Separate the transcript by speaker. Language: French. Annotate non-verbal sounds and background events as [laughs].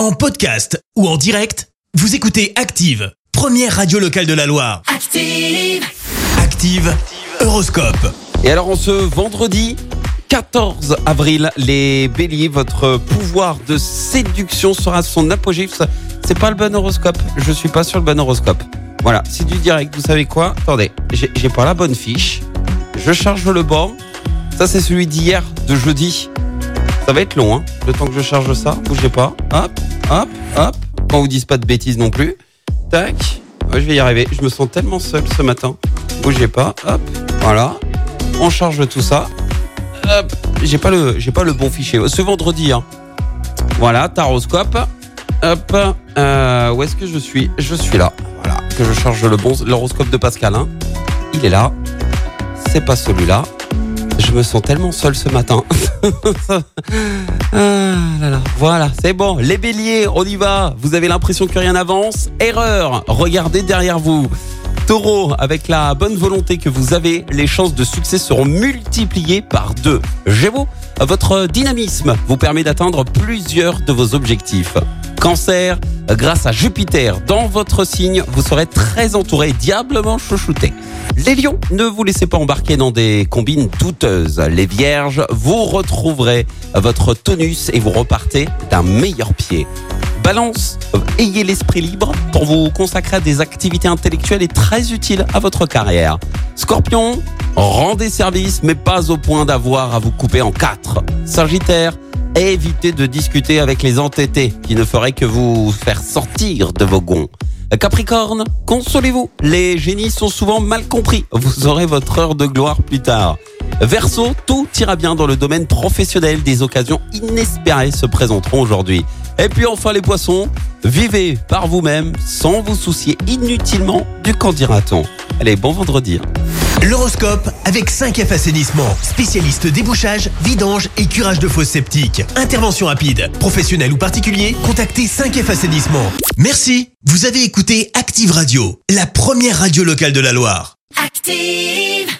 Speaker 1: En podcast ou en direct, vous écoutez Active, première radio locale de la Loire.
Speaker 2: Active.
Speaker 1: Active, Horoscope.
Speaker 3: Et alors, en ce vendredi 14 avril, les béliers, votre pouvoir de séduction sera à son apogée. C'est pas le bon horoscope. Je suis pas sur le bon horoscope. Voilà, c'est du direct. Vous savez quoi? Attendez, j'ai j'ai pas la bonne fiche. Je charge le banc. Ça, c'est celui d'hier, de jeudi. Ça va être long, hein Le temps que je charge ça, bougez pas. Hop, hop, hop. Qu'on vous dise pas de bêtises non plus. Tac. Je vais y arriver. Je me sens tellement seul ce matin. Bougez pas. Hop. Voilà. On charge tout ça. Hop. J'ai pas le, pas le bon fichier. Ce vendredi, hein. Voilà, taroscope. Hop. Euh, où est-ce que je suis? Je suis là. Voilà. Que je charge le bon, l'horoscope de Pascal. hein. Il est là. C'est pas celui-là. Je me sens tellement seul ce matin. [laughs] ah. Voilà, c'est bon. Les béliers, on y va. Vous avez l'impression que rien n'avance Erreur. Regardez derrière vous. Taureau, avec la bonne volonté que vous avez, les chances de succès seront multipliées par deux. Gémeaux, votre dynamisme vous permet d'atteindre plusieurs de vos objectifs. Cancer, grâce à Jupiter dans votre signe, vous serez très entouré, diablement chouchouté. Les lions, ne vous laissez pas embarquer dans des combines douteuses. Les vierges, vous retrouverez votre tonus et vous repartez d'un meilleur pied. Balance, ayez l'esprit libre pour vous consacrer à des activités intellectuelles et très utiles à votre carrière. Scorpion, rendez service mais pas au point d'avoir à vous couper en quatre. Sagittaire, évitez de discuter avec les entêtés qui ne feraient que vous faire sortir de vos gonds. Capricorne, consolez-vous, les génies sont souvent mal compris. Vous aurez votre heure de gloire plus tard. Verseau, tout ira bien dans le domaine professionnel. Des occasions inespérées se présenteront aujourd'hui. Et puis enfin les poissons, vivez par vous-même sans vous soucier inutilement du qu'en dira-t-on. Allez, bon vendredi.
Speaker 1: L'horoscope avec 5F Assainissement, spécialiste débouchage, vidange et curage de fosses septiques. Intervention rapide, professionnel ou particulier, contactez 5F Assainissement. Merci, vous avez écouté Active Radio, la première radio locale de la Loire.
Speaker 2: Active.